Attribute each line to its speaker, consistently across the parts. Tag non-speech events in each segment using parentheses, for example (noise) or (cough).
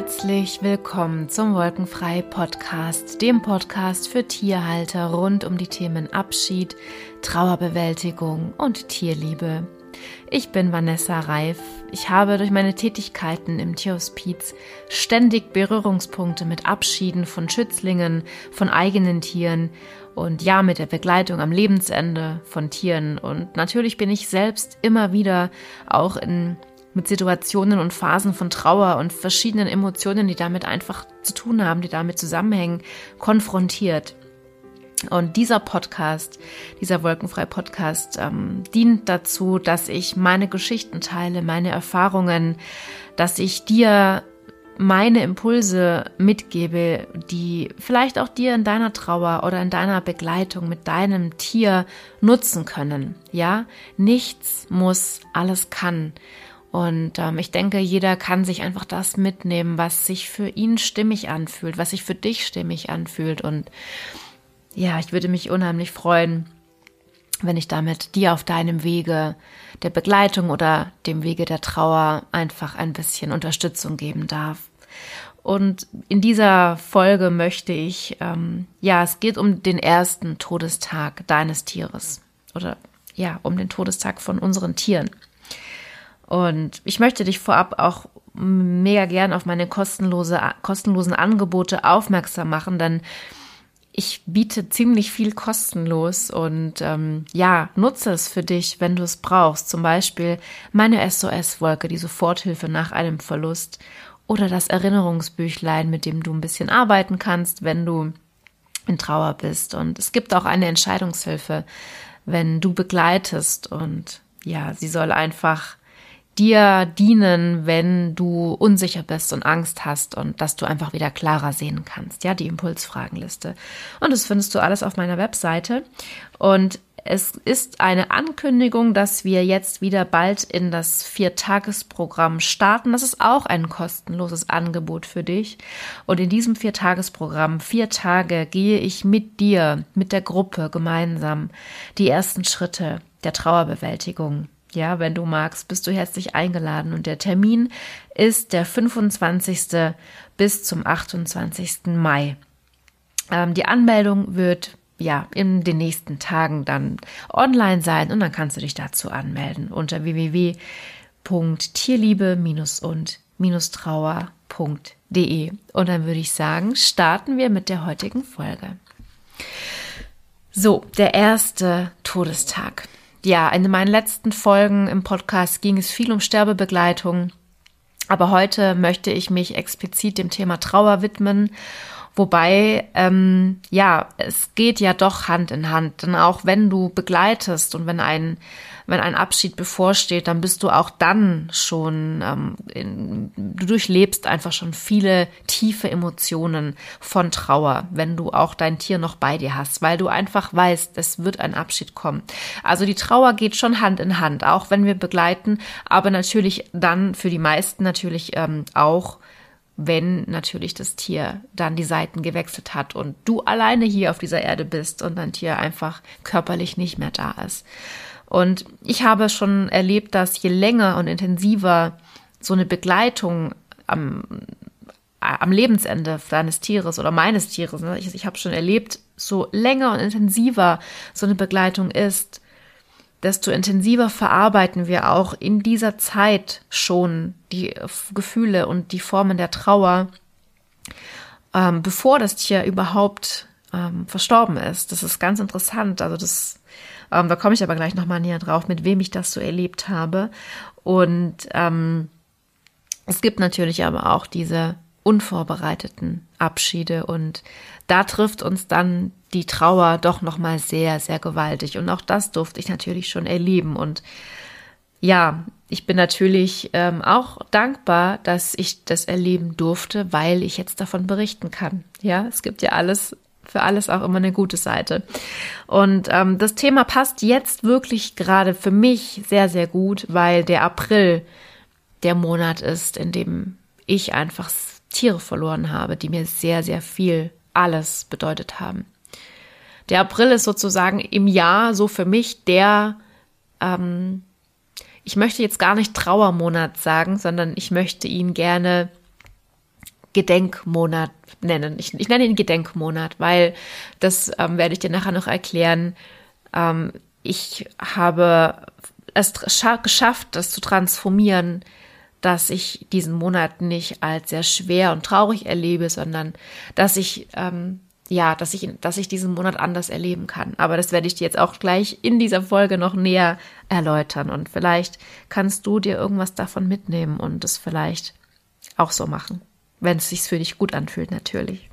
Speaker 1: Herzlich willkommen zum Wolkenfrei Podcast, dem Podcast für Tierhalter rund um die Themen Abschied, Trauerbewältigung und Tierliebe. Ich bin Vanessa Reif. Ich habe durch meine Tätigkeiten im Tierhospiz ständig Berührungspunkte mit Abschieden von Schützlingen, von eigenen Tieren und ja, mit der Begleitung am Lebensende von Tieren. Und natürlich bin ich selbst immer wieder auch in mit Situationen und Phasen von Trauer und verschiedenen Emotionen, die damit einfach zu tun haben, die damit zusammenhängen, konfrontiert. Und dieser Podcast, dieser Wolkenfrei Podcast, ähm, dient dazu, dass ich meine Geschichten teile, meine Erfahrungen, dass ich dir meine Impulse mitgebe, die vielleicht auch dir in deiner Trauer oder in deiner Begleitung mit deinem Tier nutzen können. Ja, nichts muss, alles kann. Und ähm, ich denke, jeder kann sich einfach das mitnehmen, was sich für ihn stimmig anfühlt, was sich für dich stimmig anfühlt. Und ja, ich würde mich unheimlich freuen, wenn ich damit dir auf deinem Wege der Begleitung oder dem Wege der Trauer einfach ein bisschen Unterstützung geben darf. Und in dieser Folge möchte ich, ähm, ja, es geht um den ersten Todestag deines Tieres oder ja, um den Todestag von unseren Tieren. Und ich möchte dich vorab auch mega gern auf meine kostenlose, kostenlosen Angebote aufmerksam machen, denn ich biete ziemlich viel kostenlos und ähm, ja, nutze es für dich, wenn du es brauchst. Zum Beispiel meine SOS-Wolke, die Soforthilfe nach einem Verlust oder das Erinnerungsbüchlein, mit dem du ein bisschen arbeiten kannst, wenn du in Trauer bist. Und es gibt auch eine Entscheidungshilfe, wenn du begleitest und ja, sie soll einfach dir dienen, wenn du unsicher bist und Angst hast und dass du einfach wieder klarer sehen kannst. Ja, die Impulsfragenliste. Und das findest du alles auf meiner Webseite. Und es ist eine Ankündigung, dass wir jetzt wieder bald in das Viertagesprogramm starten. Das ist auch ein kostenloses Angebot für dich. Und in diesem Viertagesprogramm, vier Tage, gehe ich mit dir, mit der Gruppe gemeinsam die ersten Schritte der Trauerbewältigung ja, wenn du magst, bist du herzlich eingeladen. Und der Termin ist der 25. bis zum 28. Mai. Ähm, die Anmeldung wird ja in den nächsten Tagen dann online sein und dann kannst du dich dazu anmelden unter www.tierliebe-und-trauer.de. Und dann würde ich sagen, starten wir mit der heutigen Folge. So, der erste Todestag ja, in meinen letzten Folgen im Podcast ging es viel um Sterbebegleitung. Aber heute möchte ich mich explizit dem Thema Trauer widmen. Wobei, ähm, ja, es geht ja doch Hand in Hand. Denn auch wenn du begleitest und wenn ein wenn ein Abschied bevorsteht, dann bist du auch dann schon, ähm, in, du durchlebst einfach schon viele tiefe Emotionen von Trauer, wenn du auch dein Tier noch bei dir hast, weil du einfach weißt, es wird ein Abschied kommen. Also die Trauer geht schon Hand in Hand, auch wenn wir begleiten, aber natürlich dann für die meisten natürlich ähm, auch wenn natürlich das Tier dann die Seiten gewechselt hat und du alleine hier auf dieser Erde bist und dein Tier einfach körperlich nicht mehr da ist. Und ich habe schon erlebt, dass je länger und intensiver so eine Begleitung am, am Lebensende deines Tieres oder meines Tieres, ne? ich, ich habe schon erlebt, so länger und intensiver so eine Begleitung ist, desto intensiver verarbeiten wir auch in dieser Zeit schon die Gefühle und die Formen der Trauer, ähm, bevor das Tier überhaupt ähm, verstorben ist. Das ist ganz interessant. Also das ähm, da komme ich aber gleich nochmal näher drauf, mit wem ich das so erlebt habe. Und ähm, es gibt natürlich aber auch diese unvorbereiteten Abschiede und da trifft uns dann die Trauer doch nochmal sehr, sehr gewaltig. Und auch das durfte ich natürlich schon erleben. Und ja, ich bin natürlich ähm, auch dankbar, dass ich das erleben durfte, weil ich jetzt davon berichten kann. Ja, es gibt ja alles für alles auch immer eine gute Seite. Und ähm, das Thema passt jetzt wirklich gerade für mich sehr, sehr gut, weil der April der Monat ist, in dem ich einfach Tiere verloren habe, die mir sehr, sehr viel alles bedeutet haben. Der April ist sozusagen im Jahr so für mich der, ähm, ich möchte jetzt gar nicht Trauermonat sagen, sondern ich möchte ihn gerne Gedenkmonat nennen. Ich, ich nenne ihn Gedenkmonat, weil das ähm, werde ich dir nachher noch erklären. Ähm, ich habe es geschafft, das zu transformieren, dass ich diesen Monat nicht als sehr schwer und traurig erlebe, sondern dass ich ähm, ja, dass ich, dass ich diesen Monat anders erleben kann. Aber das werde ich dir jetzt auch gleich in dieser Folge noch näher erläutern. Und vielleicht kannst du dir irgendwas davon mitnehmen und es vielleicht auch so machen, wenn es sich für dich gut anfühlt, natürlich.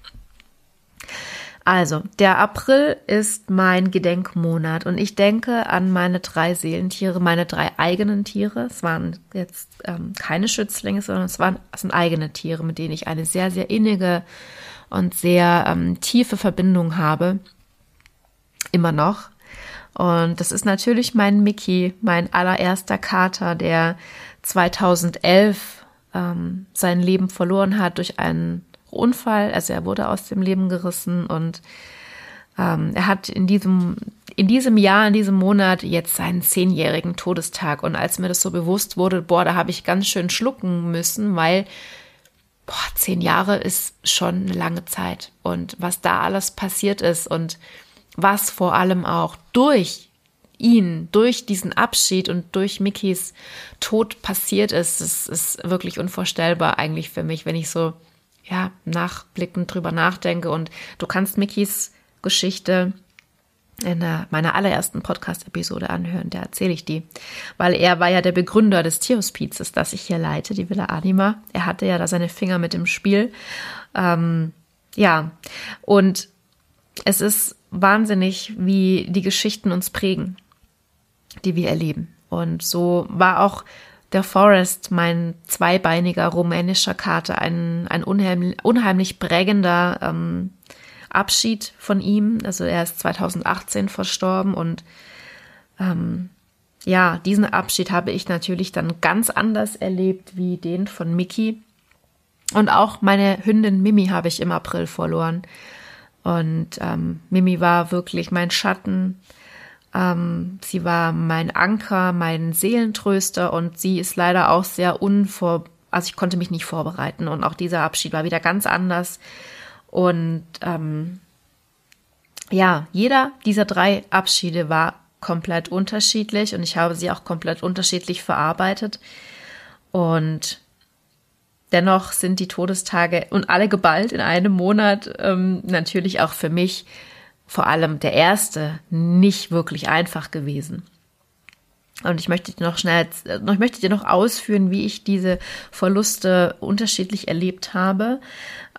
Speaker 1: Also, der April ist mein Gedenkmonat und ich denke an meine drei Seelentiere, meine drei eigenen Tiere. Es waren jetzt ähm, keine Schützlinge, sondern es waren es sind eigene Tiere, mit denen ich eine sehr, sehr innige und sehr ähm, tiefe Verbindung habe. Immer noch. Und das ist natürlich mein Mickey, mein allererster Kater, der 2011 ähm, sein Leben verloren hat durch einen Unfall. Also er wurde aus dem Leben gerissen und ähm, er hat in diesem, in diesem Jahr, in diesem Monat jetzt seinen zehnjährigen Todestag. Und als mir das so bewusst wurde, boah, da habe ich ganz schön schlucken müssen, weil boah, zehn Jahre ist schon eine lange Zeit. Und was da alles passiert ist und was vor allem auch durch ihn, durch diesen Abschied und durch Mickys Tod passiert ist, das ist wirklich unvorstellbar eigentlich für mich, wenn ich so ja, nachblickend drüber nachdenke. Und du kannst Mickys Geschichte in meiner allerersten Podcast-Episode anhören, da erzähle ich die. Weil er war ja der Begründer des Tierhospizes, das ich hier leite, die Villa Anima. Er hatte ja da seine Finger mit im Spiel. Ähm, ja, und es ist wahnsinnig, wie die Geschichten uns prägen, die wir erleben. Und so war auch der Forest, mein zweibeiniger rumänischer Kater, ein, ein unheimlich, unheimlich prägender ähm, Abschied von ihm. Also er ist 2018 verstorben und ähm, ja, diesen Abschied habe ich natürlich dann ganz anders erlebt wie den von Mickey. Und auch meine Hündin Mimi habe ich im April verloren. Und ähm, Mimi war wirklich mein Schatten, ähm, sie war mein Anker, mein Seelentröster und sie ist leider auch sehr unvor, also ich konnte mich nicht vorbereiten und auch dieser Abschied war wieder ganz anders. Und ähm, ja, jeder dieser drei Abschiede war komplett unterschiedlich und ich habe sie auch komplett unterschiedlich verarbeitet. Und dennoch sind die Todestage und alle geballt in einem Monat ähm, natürlich auch für mich vor allem der erste, nicht wirklich einfach gewesen. Und ich möchte dir noch schnell, ich möchte dir noch ausführen, wie ich diese Verluste unterschiedlich erlebt habe.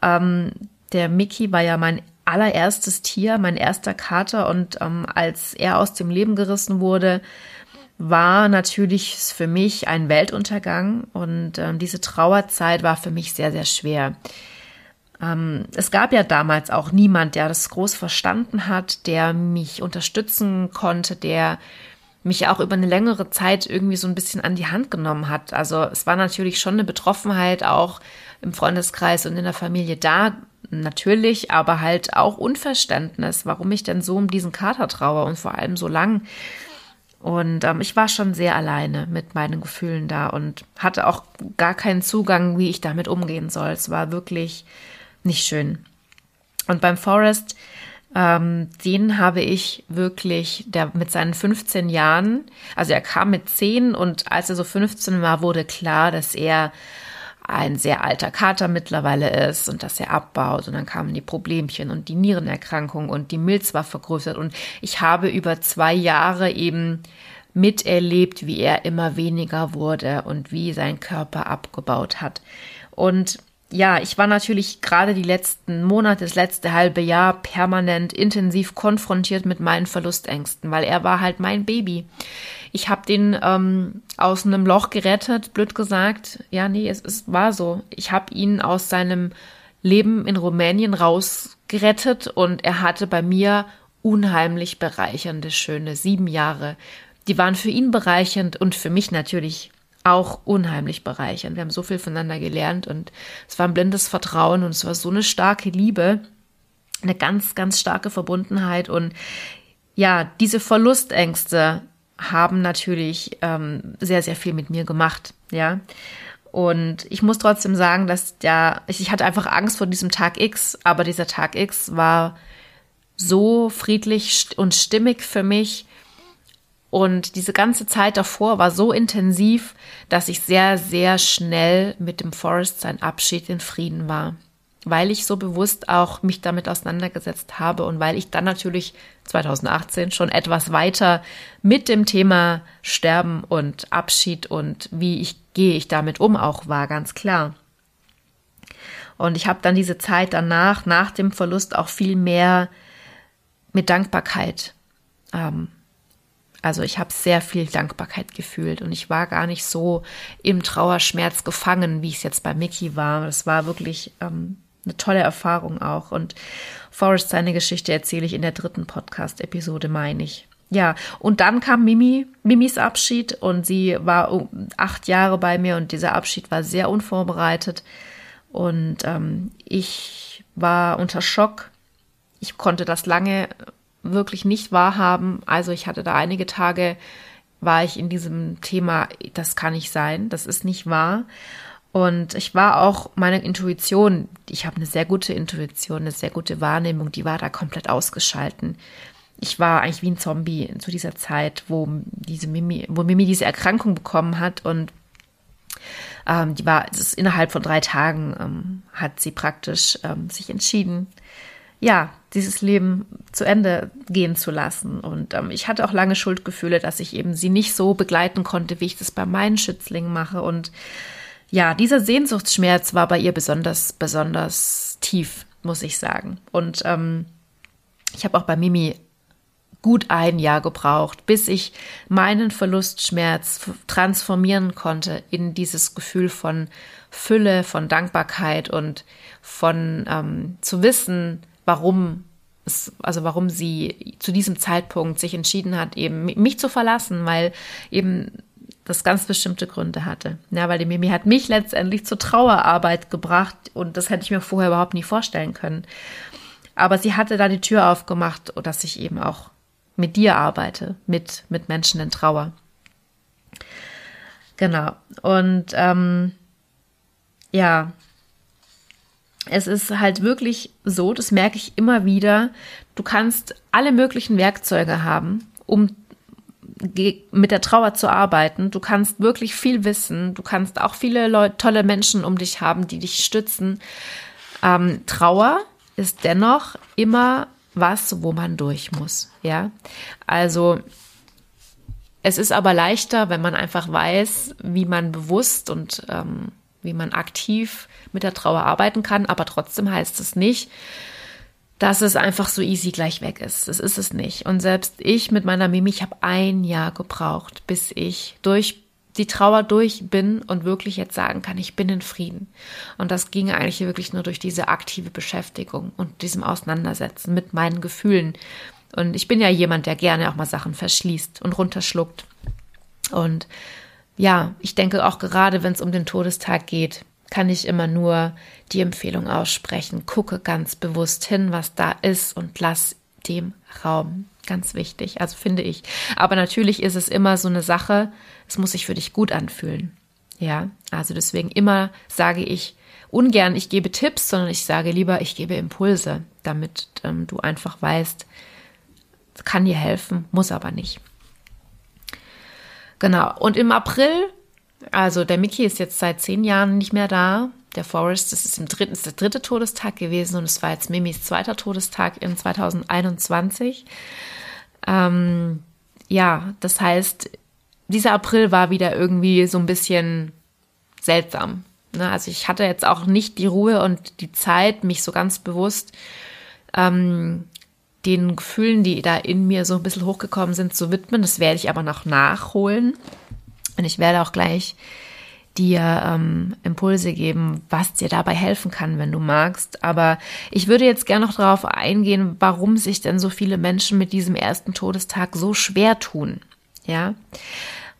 Speaker 1: Ähm, der Mickey war ja mein allererstes Tier, mein erster Kater und ähm, als er aus dem Leben gerissen wurde, war natürlich für mich ein Weltuntergang und ähm, diese Trauerzeit war für mich sehr, sehr schwer. Ähm, es gab ja damals auch niemand, der das groß verstanden hat, der mich unterstützen konnte, der mich auch über eine längere Zeit irgendwie so ein bisschen an die Hand genommen hat. Also es war natürlich schon eine Betroffenheit auch im Freundeskreis und in der Familie da, natürlich, aber halt auch Unverständnis, warum ich denn so um diesen Kater traue und vor allem so lang. Und ähm, ich war schon sehr alleine mit meinen Gefühlen da und hatte auch gar keinen Zugang, wie ich damit umgehen soll. Es war wirklich nicht schön. Und beim Forest, ähm, den habe ich wirklich, der mit seinen 15 Jahren, also er kam mit 10 und als er so 15 war, wurde klar, dass er ein sehr alter Kater mittlerweile ist und dass er abbaut und dann kamen die Problemchen und die Nierenerkrankung und die Milz war vergrößert und ich habe über zwei Jahre eben miterlebt, wie er immer weniger wurde und wie sein Körper abgebaut hat. Und ja, ich war natürlich gerade die letzten Monate, das letzte halbe Jahr permanent intensiv konfrontiert mit meinen Verlustängsten, weil er war halt mein Baby. Ich habe den ähm, aus einem Loch gerettet, blöd gesagt. Ja, nee, es, es war so. Ich habe ihn aus seinem Leben in Rumänien rausgerettet und er hatte bei mir unheimlich bereichernde, schöne sieben Jahre. Die waren für ihn bereichernd und für mich natürlich auch unheimlich bereichernd. Wir haben so viel voneinander gelernt und es war ein blindes Vertrauen und es war so eine starke Liebe, eine ganz, ganz starke Verbundenheit und ja, diese Verlustängste haben natürlich ähm, sehr, sehr viel mit mir gemacht, ja. Und ich muss trotzdem sagen, dass der, ich hatte einfach Angst vor diesem Tag X, aber dieser Tag X war so friedlich und stimmig für mich. Und diese ganze Zeit davor war so intensiv, dass ich sehr, sehr schnell mit dem Forest sein Abschied in Frieden war weil ich so bewusst auch mich damit auseinandergesetzt habe und weil ich dann natürlich 2018 schon etwas weiter mit dem Thema Sterben und Abschied und wie ich gehe ich damit um auch war, ganz klar. Und ich habe dann diese Zeit danach, nach dem Verlust, auch viel mehr mit Dankbarkeit. Ähm, also ich habe sehr viel Dankbarkeit gefühlt und ich war gar nicht so im Trauerschmerz gefangen, wie ich es jetzt bei Mickey war. Es war wirklich ähm, eine tolle Erfahrung auch. Und Forrest, seine Geschichte erzähle ich in der dritten Podcast-Episode, meine ich. Ja, und dann kam Mimi, Mimis Abschied und sie war acht Jahre bei mir und dieser Abschied war sehr unvorbereitet und ähm, ich war unter Schock. Ich konnte das lange wirklich nicht wahrhaben. Also ich hatte da einige Tage, war ich in diesem Thema, das kann nicht sein, das ist nicht wahr. Und ich war auch meine Intuition, ich habe eine sehr gute Intuition, eine sehr gute Wahrnehmung, die war da komplett ausgeschalten. Ich war eigentlich wie ein Zombie zu dieser Zeit, wo diese Mimi, wo Mimi diese Erkrankung bekommen hat und ähm, die war, es ist innerhalb von drei Tagen ähm, hat sie praktisch ähm, sich entschieden, ja, dieses Leben zu Ende gehen zu lassen. Und ähm, ich hatte auch lange Schuldgefühle, dass ich eben sie nicht so begleiten konnte, wie ich das bei meinen Schützlingen mache. Und ja, dieser Sehnsuchtsschmerz war bei ihr besonders, besonders tief, muss ich sagen. Und ähm, ich habe auch bei Mimi gut ein Jahr gebraucht, bis ich meinen Verlustschmerz transformieren konnte in dieses Gefühl von Fülle, von Dankbarkeit und von ähm, zu wissen, warum es, also warum sie zu diesem Zeitpunkt sich entschieden hat, eben mich zu verlassen, weil eben das ganz bestimmte Gründe hatte. Ja, weil die Mimi hat mich letztendlich zur Trauerarbeit gebracht und das hätte ich mir vorher überhaupt nie vorstellen können. Aber sie hatte da die Tür aufgemacht, dass ich eben auch mit dir arbeite, mit, mit Menschen in Trauer. Genau. Und ähm, ja, es ist halt wirklich so, das merke ich immer wieder, du kannst alle möglichen Werkzeuge haben, um mit der Trauer zu arbeiten. Du kannst wirklich viel wissen. Du kannst auch viele Leute, tolle Menschen um dich haben, die dich stützen. Ähm, Trauer ist dennoch immer was, wo man durch muss. Ja, also es ist aber leichter, wenn man einfach weiß, wie man bewusst und ähm, wie man aktiv mit der Trauer arbeiten kann. Aber trotzdem heißt es nicht, dass es einfach so easy gleich weg ist. Das ist es nicht. Und selbst ich mit meiner Mimi, ich habe ein Jahr gebraucht, bis ich durch die Trauer durch bin und wirklich jetzt sagen kann, ich bin in Frieden. Und das ging eigentlich wirklich nur durch diese aktive Beschäftigung und diesem Auseinandersetzen mit meinen Gefühlen. Und ich bin ja jemand, der gerne auch mal Sachen verschließt und runterschluckt. Und ja, ich denke auch gerade, wenn es um den Todestag geht, kann ich immer nur die Empfehlung aussprechen. Gucke ganz bewusst hin, was da ist und lass dem Raum. Ganz wichtig, also finde ich. Aber natürlich ist es immer so eine Sache, es muss sich für dich gut anfühlen. Ja, also deswegen immer sage ich ungern, ich gebe Tipps, sondern ich sage lieber, ich gebe Impulse, damit ähm, du einfach weißt, kann dir helfen, muss aber nicht. Genau. Und im April also der Mickey ist jetzt seit zehn Jahren nicht mehr da. Der Forrest, das ist, im dritten, ist der dritte Todestag gewesen und es war jetzt Mimis zweiter Todestag in 2021. Ähm, ja, das heißt, dieser April war wieder irgendwie so ein bisschen seltsam. Ne? Also ich hatte jetzt auch nicht die Ruhe und die Zeit, mich so ganz bewusst ähm, den Gefühlen, die da in mir so ein bisschen hochgekommen sind, zu widmen. Das werde ich aber noch nachholen. Und ich werde auch gleich dir ähm, Impulse geben, was dir dabei helfen kann, wenn du magst. Aber ich würde jetzt gerne noch darauf eingehen, warum sich denn so viele Menschen mit diesem ersten Todestag so schwer tun. Ja,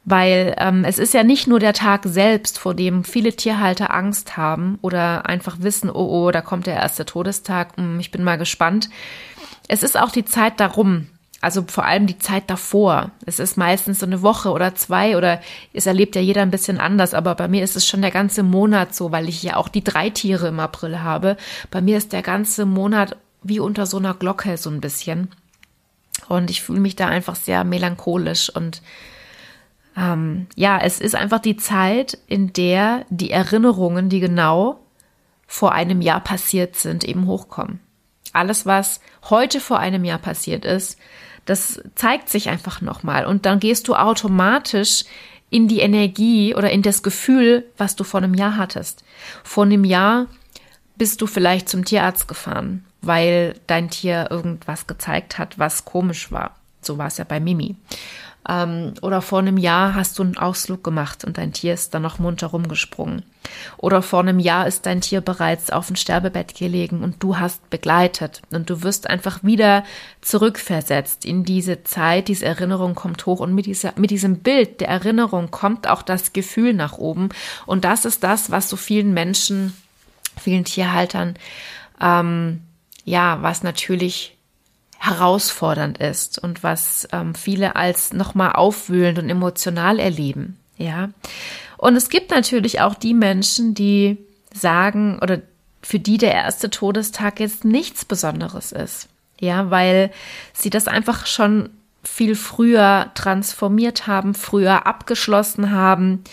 Speaker 1: weil ähm, es ist ja nicht nur der Tag selbst, vor dem viele Tierhalter Angst haben oder einfach wissen, oh, oh, da kommt der erste Todestag, hm, ich bin mal gespannt. Es ist auch die Zeit darum, also vor allem die Zeit davor. Es ist meistens so eine Woche oder zwei oder es erlebt ja jeder ein bisschen anders, aber bei mir ist es schon der ganze Monat so, weil ich ja auch die drei Tiere im April habe. Bei mir ist der ganze Monat wie unter so einer Glocke so ein bisschen. Und ich fühle mich da einfach sehr melancholisch und ähm, ja, es ist einfach die Zeit, in der die Erinnerungen, die genau vor einem Jahr passiert sind, eben hochkommen. Alles, was heute vor einem Jahr passiert ist, das zeigt sich einfach nochmal. Und dann gehst du automatisch in die Energie oder in das Gefühl, was du vor einem Jahr hattest. Vor einem Jahr bist du vielleicht zum Tierarzt gefahren, weil dein Tier irgendwas gezeigt hat, was komisch war. So war es ja bei Mimi. Ähm, oder vor einem Jahr hast du einen Ausflug gemacht und dein Tier ist dann noch munter rumgesprungen. Oder vor einem Jahr ist dein Tier bereits auf dem Sterbebett gelegen und du hast begleitet. Und du wirst einfach wieder zurückversetzt in diese Zeit. Diese Erinnerung kommt hoch und mit, dieser, mit diesem Bild der Erinnerung kommt auch das Gefühl nach oben. Und das ist das, was so vielen Menschen, vielen Tierhaltern, ähm, ja, was natürlich herausfordernd ist und was ähm, viele als nochmal aufwühlend und emotional erleben. Ja. Und es gibt natürlich auch die Menschen, die sagen oder für die der erste Todestag jetzt nichts Besonderes ist. Ja, weil sie das einfach schon viel früher transformiert haben, früher abgeschlossen haben,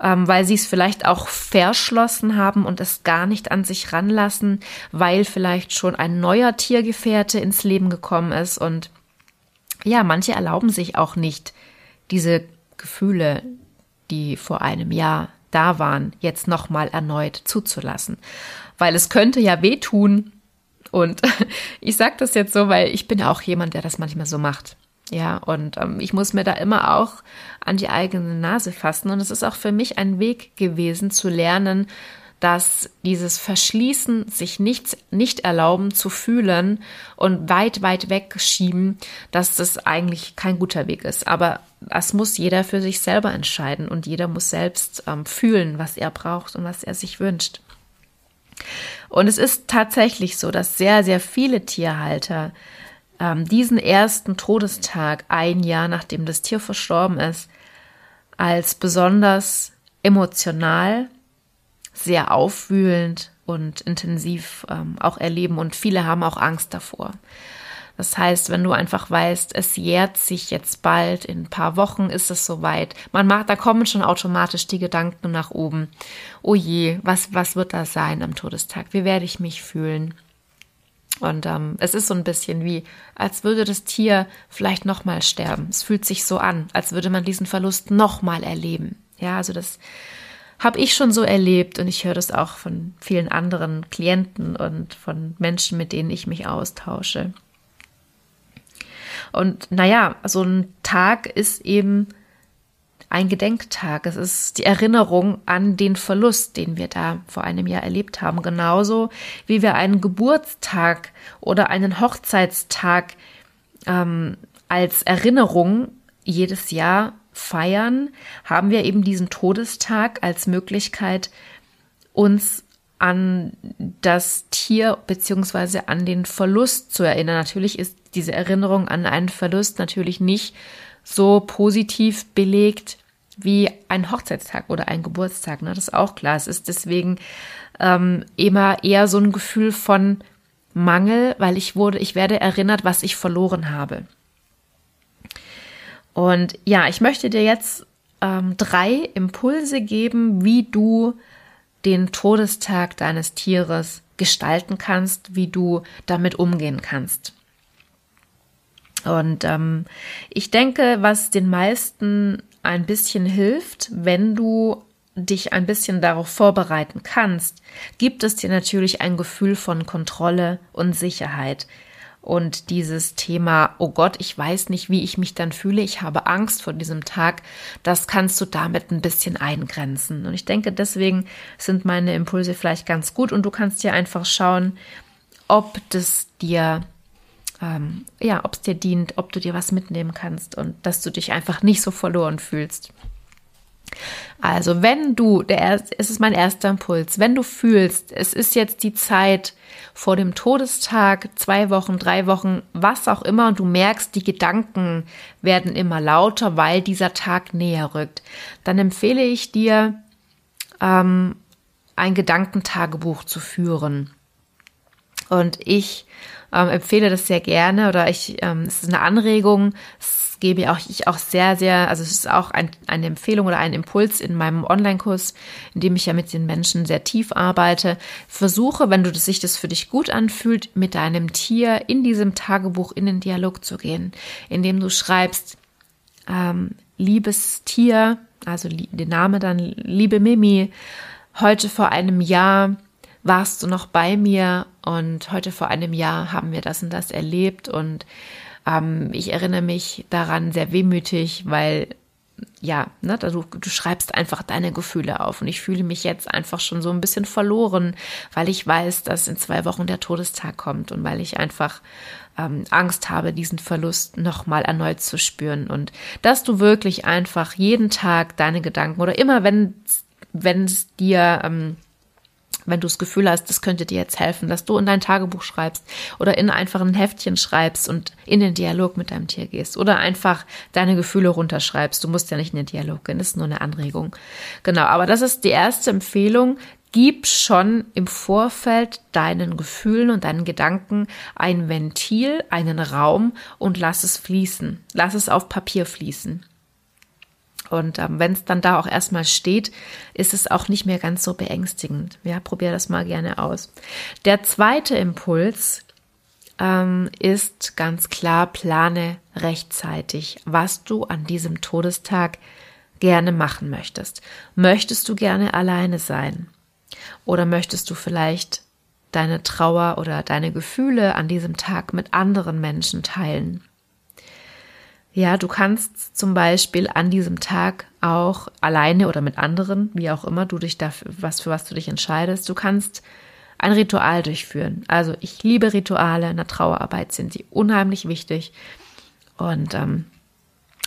Speaker 1: ähm, weil sie es vielleicht auch verschlossen haben und es gar nicht an sich ranlassen, weil vielleicht schon ein neuer Tiergefährte ins Leben gekommen ist. Und ja, manche erlauben sich auch nicht, diese Gefühle, die vor einem Jahr da waren, jetzt nochmal erneut zuzulassen. Weil es könnte ja wehtun. Und (laughs) ich sage das jetzt so, weil ich bin auch jemand, der das manchmal so macht. Ja, und ähm, ich muss mir da immer auch an die eigene Nase fassen. Und es ist auch für mich ein Weg gewesen zu lernen, dass dieses Verschließen, sich nichts nicht erlauben zu fühlen und weit, weit wegschieben, dass das eigentlich kein guter Weg ist. Aber das muss jeder für sich selber entscheiden und jeder muss selbst ähm, fühlen, was er braucht und was er sich wünscht. Und es ist tatsächlich so, dass sehr, sehr viele Tierhalter ähm, diesen ersten Todestag, ein Jahr nachdem das Tier verstorben ist, als besonders emotional, sehr aufwühlend und intensiv ähm, auch erleben. Und viele haben auch Angst davor. Das heißt, wenn du einfach weißt, es jährt sich jetzt bald, in ein paar Wochen ist es soweit. Man macht, da kommen schon automatisch die Gedanken nach oben. Oh je, was, was wird da sein am Todestag? Wie werde ich mich fühlen? Und ähm, es ist so ein bisschen wie, als würde das Tier vielleicht nochmal sterben. Es fühlt sich so an, als würde man diesen Verlust nochmal erleben. Ja, also das habe ich schon so erlebt und ich höre das auch von vielen anderen Klienten und von Menschen, mit denen ich mich austausche. Und naja, so ein Tag ist eben ein Gedenktag. Es ist die Erinnerung an den Verlust, den wir da vor einem Jahr erlebt haben. Genauso wie wir einen Geburtstag oder einen Hochzeitstag ähm, als Erinnerung jedes Jahr feiern, haben wir eben diesen Todestag als Möglichkeit, uns an das Tier beziehungsweise an den Verlust zu erinnern. Natürlich ist diese Erinnerung an einen Verlust natürlich nicht so positiv belegt wie ein Hochzeitstag oder ein Geburtstag. Ne? Das ist auch klar. Es ist deswegen ähm, immer eher so ein Gefühl von Mangel, weil ich wurde, ich werde erinnert, was ich verloren habe. Und ja, ich möchte dir jetzt ähm, drei Impulse geben, wie du den Todestag deines Tieres gestalten kannst, wie du damit umgehen kannst. Und ähm, ich denke, was den meisten ein bisschen hilft, wenn du dich ein bisschen darauf vorbereiten kannst, gibt es dir natürlich ein Gefühl von Kontrolle und Sicherheit. Und dieses Thema, oh Gott, ich weiß nicht, wie ich mich dann fühle, ich habe Angst vor diesem Tag, das kannst du damit ein bisschen eingrenzen. Und ich denke, deswegen sind meine Impulse vielleicht ganz gut und du kannst dir einfach schauen, ob das dir ähm, ja, ob es dir dient, ob du dir was mitnehmen kannst und dass du dich einfach nicht so verloren fühlst. Also, wenn du, der, es ist mein erster Impuls, wenn du fühlst, es ist jetzt die Zeit vor dem Todestag, zwei Wochen, drei Wochen, was auch immer, und du merkst, die Gedanken werden immer lauter, weil dieser Tag näher rückt, dann empfehle ich dir, ähm, ein Gedankentagebuch zu führen. Und ich ähm, empfehle das sehr gerne oder ich, ähm, es ist eine Anregung, es gebe auch ich auch sehr, sehr, also es ist auch ein, eine Empfehlung oder ein Impuls in meinem Online-Kurs, in dem ich ja mit den Menschen sehr tief arbeite. Versuche, wenn du sich das für dich gut anfühlt, mit deinem Tier in diesem Tagebuch in den Dialog zu gehen, indem du schreibst, ähm, liebes Tier, also den Name dann, liebe Mimi, heute vor einem Jahr warst du noch bei mir und heute vor einem Jahr haben wir das und das erlebt und ähm, ich erinnere mich daran sehr wehmütig, weil ja, ne, du, du schreibst einfach deine Gefühle auf und ich fühle mich jetzt einfach schon so ein bisschen verloren, weil ich weiß, dass in zwei Wochen der Todestag kommt und weil ich einfach ähm, Angst habe, diesen Verlust nochmal erneut zu spüren und dass du wirklich einfach jeden Tag deine Gedanken oder immer wenn es dir ähm, wenn du das Gefühl hast, das könnte dir jetzt helfen, dass du in dein Tagebuch schreibst oder in einfach ein Heftchen schreibst und in den Dialog mit deinem Tier gehst oder einfach deine Gefühle runterschreibst. Du musst ja nicht in den Dialog gehen, das ist nur eine Anregung. Genau, aber das ist die erste Empfehlung. Gib schon im Vorfeld deinen Gefühlen und deinen Gedanken ein Ventil, einen Raum und lass es fließen. Lass es auf Papier fließen. Und ähm, wenn es dann da auch erstmal steht, ist es auch nicht mehr ganz so beängstigend. Ja, probier das mal gerne aus. Der zweite Impuls ähm, ist ganz klar, plane rechtzeitig, was du an diesem Todestag gerne machen möchtest. Möchtest du gerne alleine sein? Oder möchtest du vielleicht deine Trauer oder deine Gefühle an diesem Tag mit anderen Menschen teilen? Ja, du kannst zum Beispiel an diesem Tag auch alleine oder mit anderen, wie auch immer du dich dafür, was für was du dich entscheidest, du kannst ein Ritual durchführen. Also ich liebe Rituale, in der Trauerarbeit sind sie unheimlich wichtig und ähm,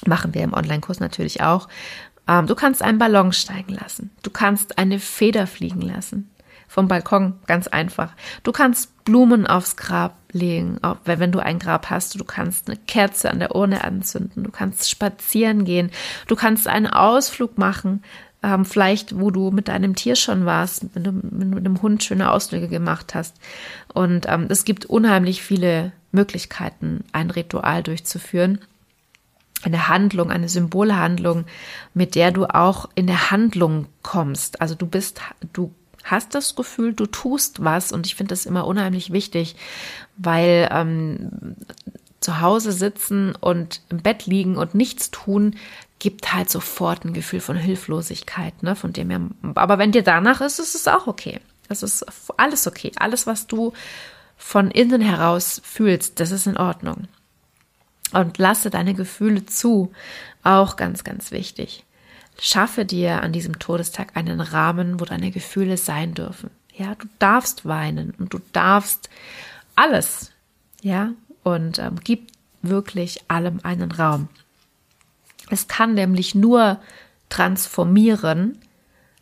Speaker 1: machen wir im Online-Kurs natürlich auch. Ähm, du kannst einen Ballon steigen lassen, du kannst eine Feder fliegen lassen, vom Balkon, ganz einfach. Du kannst Blumen aufs Grab legen, wenn du ein Grab hast, du kannst eine Kerze an der Urne anzünden, du kannst spazieren gehen, du kannst einen Ausflug machen, ähm, vielleicht wo du mit deinem Tier schon warst, wenn du mit einem Hund schöne Ausflüge gemacht hast. Und ähm, es gibt unheimlich viele Möglichkeiten, ein Ritual durchzuführen eine Handlung, eine Symbolhandlung, mit der du auch in der Handlung kommst. Also du bist, du hast das Gefühl, du tust was und ich finde das immer unheimlich wichtig, weil ähm, zu Hause sitzen und im Bett liegen und nichts tun, gibt halt sofort ein Gefühl von Hilflosigkeit, ne? Von dem her, aber wenn dir danach ist, ist es auch okay. Es ist alles okay. Alles, was du von innen heraus fühlst, das ist in Ordnung. Und lasse deine Gefühle zu. Auch ganz, ganz wichtig. Schaffe dir an diesem Todestag einen Rahmen, wo deine Gefühle sein dürfen. Ja, du darfst weinen und du darfst alles. Ja, und ähm, gib wirklich allem einen Raum. Es kann nämlich nur transformieren,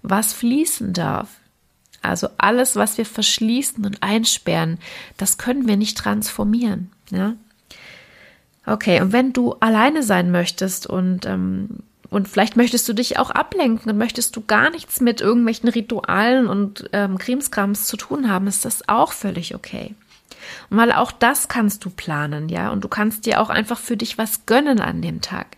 Speaker 1: was fließen darf. Also alles, was wir verschließen und einsperren, das können wir nicht transformieren. Ja? Okay, und wenn du alleine sein möchtest und ähm, und vielleicht möchtest du dich auch ablenken und möchtest du gar nichts mit irgendwelchen Ritualen und ähm, Krimskrams zu tun haben, ist das auch völlig okay. Und weil auch das kannst du planen, ja, und du kannst dir auch einfach für dich was gönnen an dem Tag.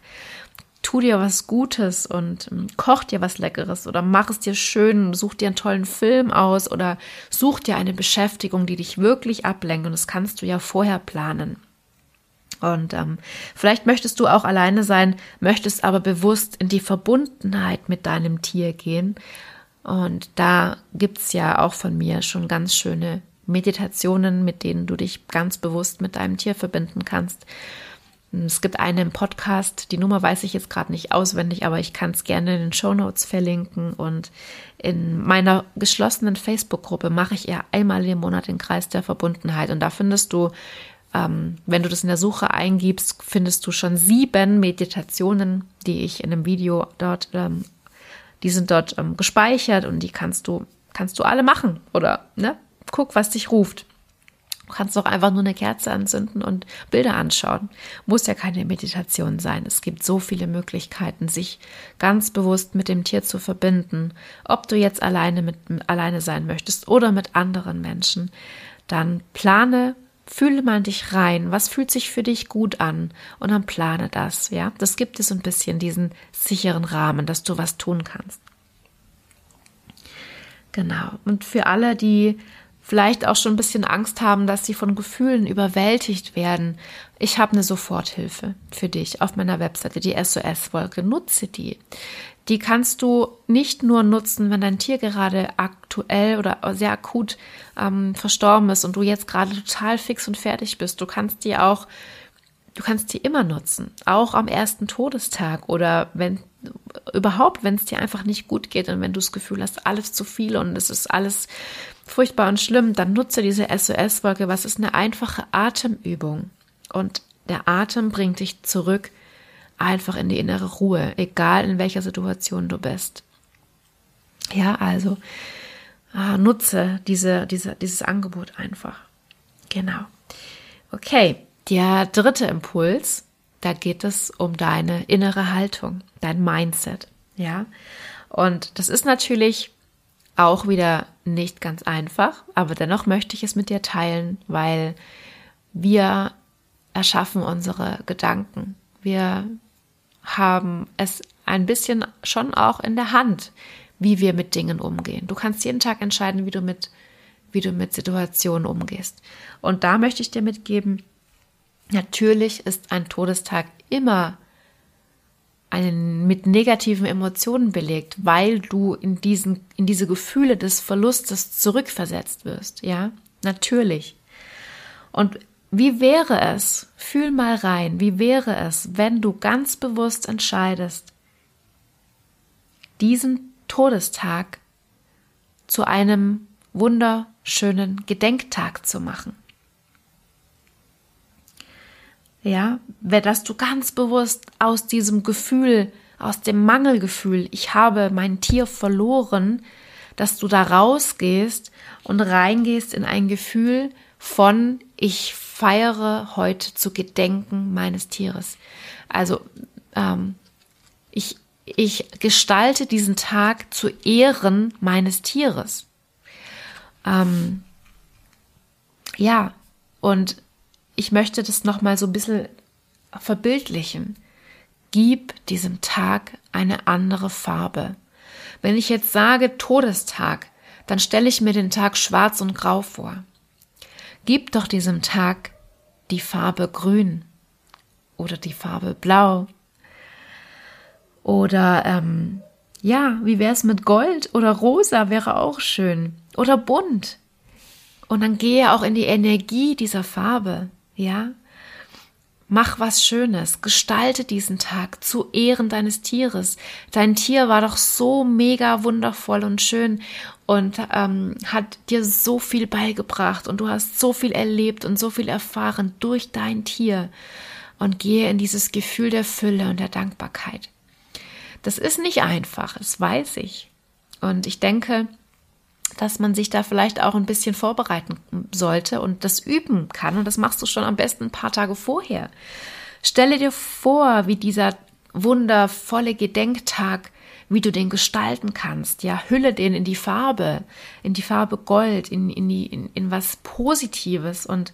Speaker 1: Tu dir was Gutes und ähm, koch dir was Leckeres oder mach es dir schön, such dir einen tollen Film aus oder such dir eine Beschäftigung, die dich wirklich ablenkt. Und das kannst du ja vorher planen. Und ähm, vielleicht möchtest du auch alleine sein, möchtest aber bewusst in die Verbundenheit mit deinem Tier gehen. Und da gibt's ja auch von mir schon ganz schöne Meditationen, mit denen du dich ganz bewusst mit deinem Tier verbinden kannst. Es gibt einen Podcast, die Nummer weiß ich jetzt gerade nicht auswendig, aber ich kann es gerne in den Show Notes verlinken. Und in meiner geschlossenen Facebook-Gruppe mache ich eher einmal im Monat den Kreis der Verbundenheit. Und da findest du ähm, wenn du das in der Suche eingibst, findest du schon sieben Meditationen, die ich in einem Video dort ähm, Die sind dort ähm, gespeichert und die kannst du, kannst du alle machen. Oder ne, guck, was dich ruft. Du kannst auch einfach nur eine Kerze anzünden und Bilder anschauen. Muss ja keine Meditation sein. Es gibt so viele Möglichkeiten, sich ganz bewusst mit dem Tier zu verbinden. Ob du jetzt alleine mit alleine sein möchtest oder mit anderen Menschen, dann plane, fühle mal dich rein. Was fühlt sich für dich gut an? Und dann plane das. Ja, das gibt es ein bisschen diesen sicheren Rahmen, dass du was tun kannst. Genau. Und für alle, die vielleicht auch schon ein bisschen Angst haben, dass sie von Gefühlen überwältigt werden. Ich habe eine Soforthilfe für dich auf meiner Webseite, die SOS-Wolke. Nutze die. Die kannst du nicht nur nutzen, wenn dein Tier gerade aktuell oder sehr akut ähm, verstorben ist und du jetzt gerade total fix und fertig bist. Du kannst die auch, du kannst die immer nutzen, auch am ersten Todestag oder wenn überhaupt, wenn es dir einfach nicht gut geht und wenn du das Gefühl hast, alles zu viel und es ist alles furchtbar und schlimm, dann nutze diese SOS-Wolke. Was ist eine einfache Atemübung? Und der Atem bringt dich zurück einfach in die innere Ruhe, egal in welcher Situation du bist. Ja, also ah, nutze diese, diese, dieses Angebot einfach. Genau. Okay, der dritte Impuls, da geht es um deine innere Haltung, dein Mindset. Ja, und das ist natürlich auch wieder nicht ganz einfach, aber dennoch möchte ich es mit dir teilen, weil wir erschaffen unsere Gedanken. Wir haben es ein bisschen schon auch in der Hand, wie wir mit Dingen umgehen. Du kannst jeden Tag entscheiden, wie du mit, wie du mit Situationen umgehst. Und da möchte ich dir mitgeben, natürlich ist ein Todestag immer einen, mit negativen Emotionen belegt, weil du in diesen, in diese Gefühle des Verlustes zurückversetzt wirst. Ja, natürlich. Und wie wäre es, fühl mal rein, wie wäre es, wenn du ganz bewusst entscheidest, diesen Todestag zu einem wunderschönen Gedenktag zu machen? Ja, dass du ganz bewusst aus diesem Gefühl, aus dem Mangelgefühl, ich habe mein Tier verloren, dass du da rausgehst und reingehst in ein Gefühl von, ich feiere heute zu Gedenken meines Tieres. Also ähm, ich, ich gestalte diesen Tag zu Ehren meines Tieres. Ähm, ja, und ich möchte das nochmal so ein bisschen verbildlichen. Gib diesem Tag eine andere Farbe. Wenn ich jetzt sage Todestag, dann stelle ich mir den Tag schwarz und grau vor. Gib doch diesem Tag die Farbe grün oder die Farbe blau. Oder ähm, ja, wie wäre es mit Gold oder rosa wäre auch schön. Oder bunt. Und dann gehe auch in die Energie dieser Farbe. Ja? Mach was Schönes, gestalte diesen Tag zu Ehren deines Tieres. Dein Tier war doch so mega wundervoll und schön und ähm, hat dir so viel beigebracht und du hast so viel erlebt und so viel erfahren durch dein Tier und gehe in dieses Gefühl der Fülle und der Dankbarkeit. Das ist nicht einfach, das weiß ich. Und ich denke, dass man sich da vielleicht auch ein bisschen vorbereiten sollte und das üben kann. Und das machst du schon am besten ein paar Tage vorher. Stelle dir vor, wie dieser wundervolle Gedenktag, wie du den gestalten kannst. Ja, hülle den in die Farbe, in die Farbe Gold, in, in, die, in, in was Positives. Und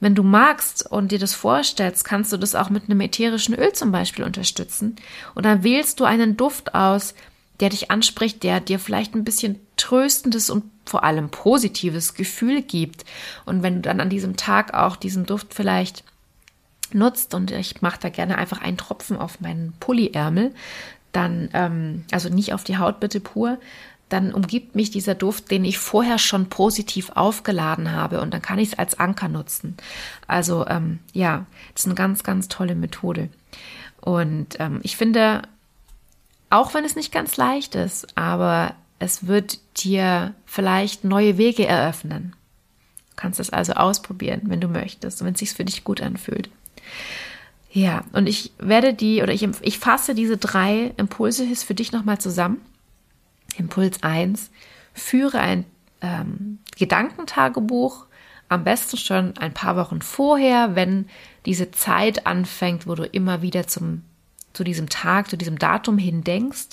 Speaker 1: wenn du magst und dir das vorstellst, kannst du das auch mit einem ätherischen Öl zum Beispiel unterstützen. Und dann wählst du einen Duft aus, der dich anspricht, der dir vielleicht ein bisschen tröstendes und vor allem positives Gefühl gibt. Und wenn du dann an diesem Tag auch diesen Duft vielleicht nutzt und ich mache da gerne einfach einen Tropfen auf meinen Pulliärmel, dann, ähm, also nicht auf die Haut bitte pur, dann umgibt mich dieser Duft, den ich vorher schon positiv aufgeladen habe und dann kann ich es als Anker nutzen. Also ähm, ja, das ist eine ganz, ganz tolle Methode. Und ähm, ich finde, auch wenn es nicht ganz leicht ist, aber es wird dir vielleicht neue Wege eröffnen. Du kannst es also ausprobieren, wenn du möchtest wenn es sich für dich gut anfühlt. Ja, und ich werde die oder ich, ich fasse diese drei Impulse für dich nochmal zusammen. Impuls 1, führe ein ähm, Gedankentagebuch, am besten schon ein paar Wochen vorher, wenn diese Zeit anfängt, wo du immer wieder zum, zu diesem Tag, zu diesem Datum hin denkst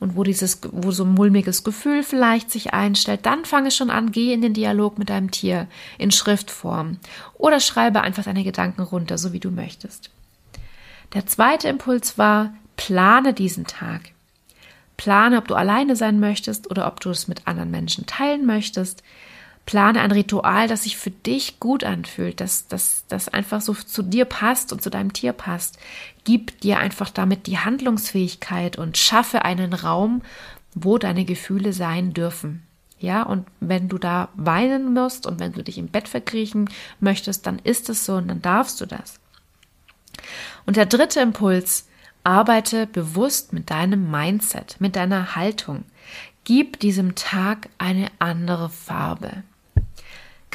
Speaker 1: und wo dieses, wo so ein mulmiges Gefühl vielleicht sich einstellt, dann fange schon an, geh in den Dialog mit deinem Tier in Schriftform oder schreibe einfach deine Gedanken runter, so wie du möchtest. Der zweite Impuls war, plane diesen Tag. Plane, ob du alleine sein möchtest oder ob du es mit anderen Menschen teilen möchtest. Plane ein Ritual, das sich für dich gut anfühlt, das, das, das einfach so zu dir passt und zu deinem Tier passt. Gib dir einfach damit die Handlungsfähigkeit und schaffe einen Raum, wo deine Gefühle sein dürfen. Ja, und wenn du da weinen musst und wenn du dich im Bett verkriechen möchtest, dann ist es so und dann darfst du das. Und der dritte Impuls, Arbeite bewusst mit deinem Mindset, mit deiner Haltung. Gib diesem Tag eine andere Farbe.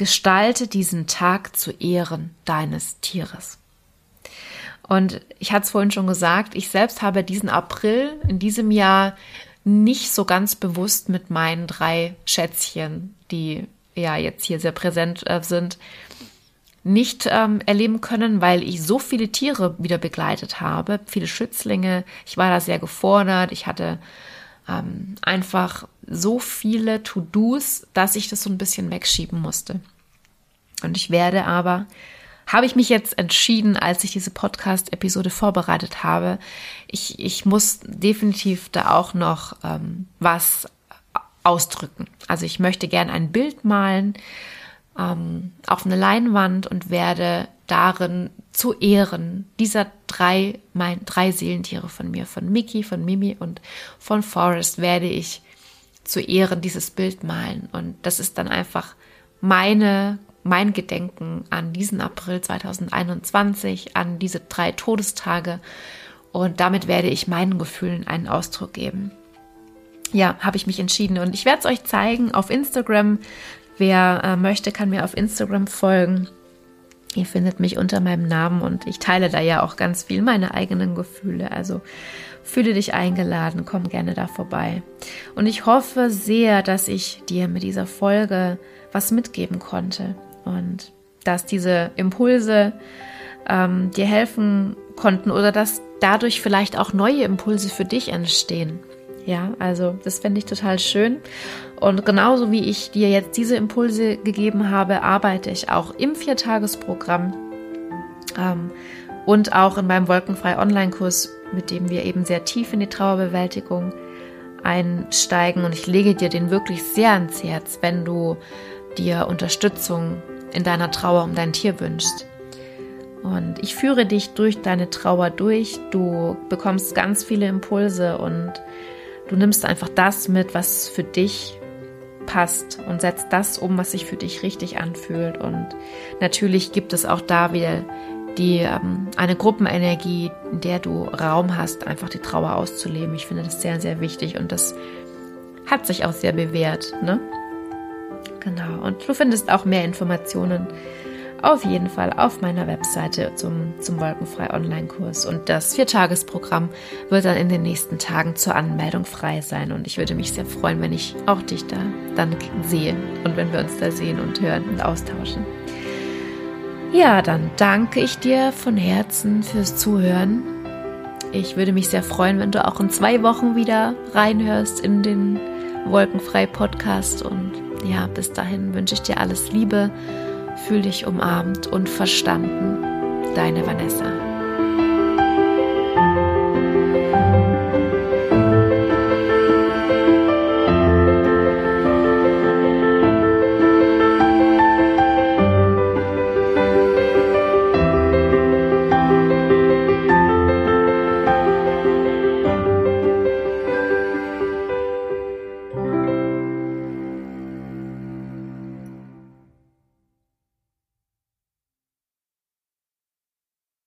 Speaker 1: Gestalte diesen Tag zu Ehren deines Tieres. Und ich hatte es vorhin schon gesagt, ich selbst habe diesen April in diesem Jahr nicht so ganz bewusst mit meinen drei Schätzchen, die ja jetzt hier sehr präsent äh, sind, nicht ähm, erleben können, weil ich so viele Tiere wieder begleitet habe, viele Schützlinge. Ich war da sehr gefordert. Ich hatte ähm, einfach so viele To-Dos, dass ich das so ein bisschen wegschieben musste. Und ich werde aber, habe ich mich jetzt entschieden, als ich diese Podcast-Episode vorbereitet habe, ich, ich muss definitiv da auch noch ähm, was ausdrücken. Also ich möchte gern ein Bild malen, ähm, auf eine Leinwand und werde darin zu Ehren dieser drei, mein, drei Seelentiere von mir, von Mickey, von Mimi und von Forrest, werde ich zu Ehren dieses Bild malen. Und das ist dann einfach meine, mein Gedenken an diesen April 2021, an diese drei Todestage. Und damit werde ich meinen Gefühlen einen Ausdruck geben ja, habe ich mich entschieden. Und ich werde es euch zeigen auf Instagram. Wer äh, möchte, kann mir auf Instagram folgen. Ihr findet mich unter meinem Namen und ich teile da ja auch ganz viel meine eigenen Gefühle. Also fühle dich eingeladen, komm gerne da vorbei. Und ich hoffe sehr, dass ich dir mit dieser Folge was mitgeben konnte und dass diese Impulse ähm, dir helfen konnten oder dass dadurch vielleicht auch neue Impulse für dich entstehen. Ja, also das fände ich total schön. Und genauso wie ich dir jetzt diese Impulse gegeben habe, arbeite ich auch im Viertagesprogramm ähm, und auch in meinem Wolkenfrei Online-Kurs, mit dem wir eben sehr tief in die Trauerbewältigung einsteigen. Und ich lege dir den wirklich sehr ans Herz, wenn du dir Unterstützung in deiner Trauer um dein Tier wünschst. Und ich führe dich durch deine Trauer durch. Du bekommst ganz viele Impulse und du nimmst einfach das mit, was für dich passt und setzt das um, was sich für dich richtig anfühlt. Und natürlich gibt es auch da wieder die ähm, eine Gruppenenergie, in der du Raum hast, einfach die Trauer auszuleben. Ich finde das sehr, sehr wichtig und das hat sich auch sehr bewährt. Ne? Genau. Und du findest auch mehr Informationen auf jeden Fall auf meiner Webseite zum, zum Wolkenfrei Online-Kurs. Und das Viertagesprogramm wird dann in den nächsten Tagen zur Anmeldung frei sein. Und ich würde mich sehr freuen, wenn ich auch dich da dann sehe und wenn wir uns da sehen und hören und austauschen. Ja, dann danke ich dir von Herzen fürs Zuhören. Ich würde mich sehr freuen, wenn du auch in zwei Wochen wieder reinhörst in den Wolkenfrei Podcast. Und ja, bis dahin wünsche ich dir alles Liebe Fühl dich umarmt und verstanden. Deine Vanessa.